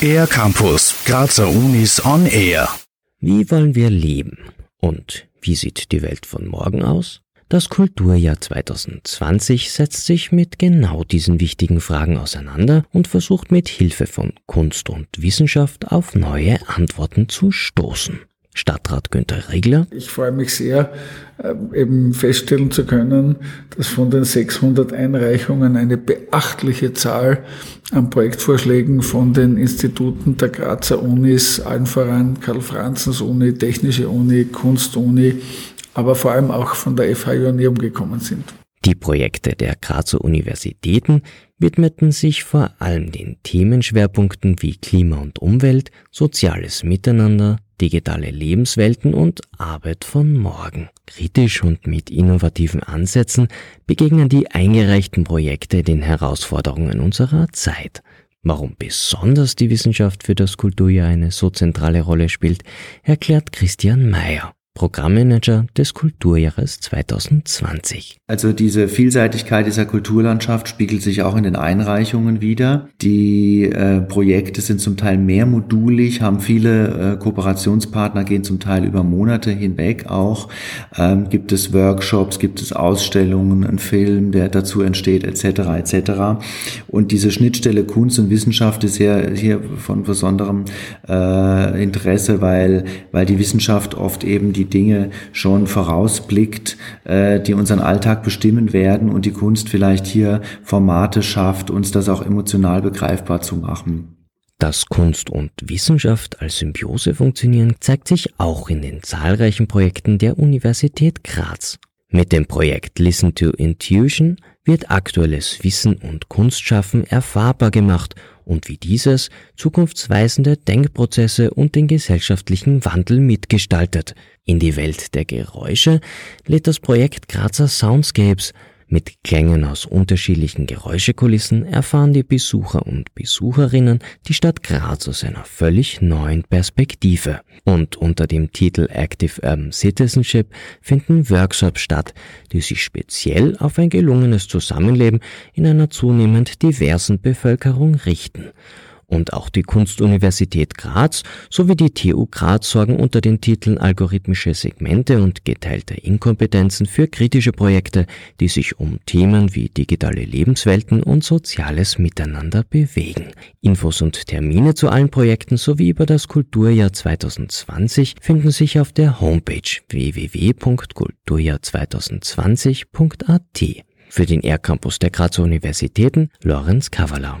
Air Campus, Grazer Unis on Air. Wie wollen wir leben? Und wie sieht die Welt von morgen aus? Das Kulturjahr 2020 setzt sich mit genau diesen wichtigen Fragen auseinander und versucht mit Hilfe von Kunst und Wissenschaft auf neue Antworten zu stoßen. Stadtrat Günther Regler. Ich freue mich sehr, äh, eben feststellen zu können, dass von den 600 Einreichungen eine beachtliche Zahl an Projektvorschlägen von den Instituten der Grazer Unis, allen voran Karl-Franzens-Uni, Technische Uni, Kunst-Uni, aber vor allem auch von der FH Joanneum gekommen sind. Die Projekte der Grazer Universitäten widmeten sich vor allem den Themenschwerpunkten wie Klima und Umwelt, soziales Miteinander, digitale Lebenswelten und Arbeit von morgen. Kritisch und mit innovativen Ansätzen begegnen die eingereichten Projekte den Herausforderungen unserer Zeit. Warum besonders die Wissenschaft für das Kulturjahr eine so zentrale Rolle spielt, erklärt Christian Mayer. Programmmanager des Kulturjahres 2020. Also diese Vielseitigkeit dieser Kulturlandschaft spiegelt sich auch in den Einreichungen wieder. Die äh, Projekte sind zum Teil mehrmodulig, haben viele äh, Kooperationspartner, gehen zum Teil über Monate hinweg auch. Ähm, gibt es Workshops, gibt es Ausstellungen, ein Film, der dazu entsteht, etc. etc. Und diese Schnittstelle Kunst und Wissenschaft ist hier, hier von besonderem äh, Interesse, weil, weil die Wissenschaft oft eben die Dinge schon vorausblickt, äh, die unseren Alltag bestimmen werden und die Kunst vielleicht hier Formate schafft, uns das auch emotional begreifbar zu machen. Dass Kunst und Wissenschaft als Symbiose funktionieren, zeigt sich auch in den zahlreichen Projekten der Universität Graz. Mit dem Projekt Listen to Intuition wird aktuelles Wissen und Kunstschaffen erfahrbar gemacht und wie dieses zukunftsweisende Denkprozesse und den gesellschaftlichen Wandel mitgestaltet. In die Welt der Geräusche lädt das Projekt Grazer Soundscapes mit Klängen aus unterschiedlichen Geräuschekulissen erfahren die Besucher und Besucherinnen die Stadt Graz aus einer völlig neuen Perspektive. Und unter dem Titel Active Urban Citizenship finden Workshops statt, die sich speziell auf ein gelungenes Zusammenleben in einer zunehmend diversen Bevölkerung richten und auch die Kunstuniversität Graz sowie die TU Graz sorgen unter den Titeln Algorithmische Segmente und geteilte Inkompetenzen für kritische Projekte, die sich um Themen wie digitale Lebenswelten und soziales Miteinander bewegen. Infos und Termine zu allen Projekten sowie über das Kulturjahr 2020 finden sich auf der Homepage www.kulturjahr2020.at. Für den R-Campus der Grazer Universitäten Lorenz Kavala.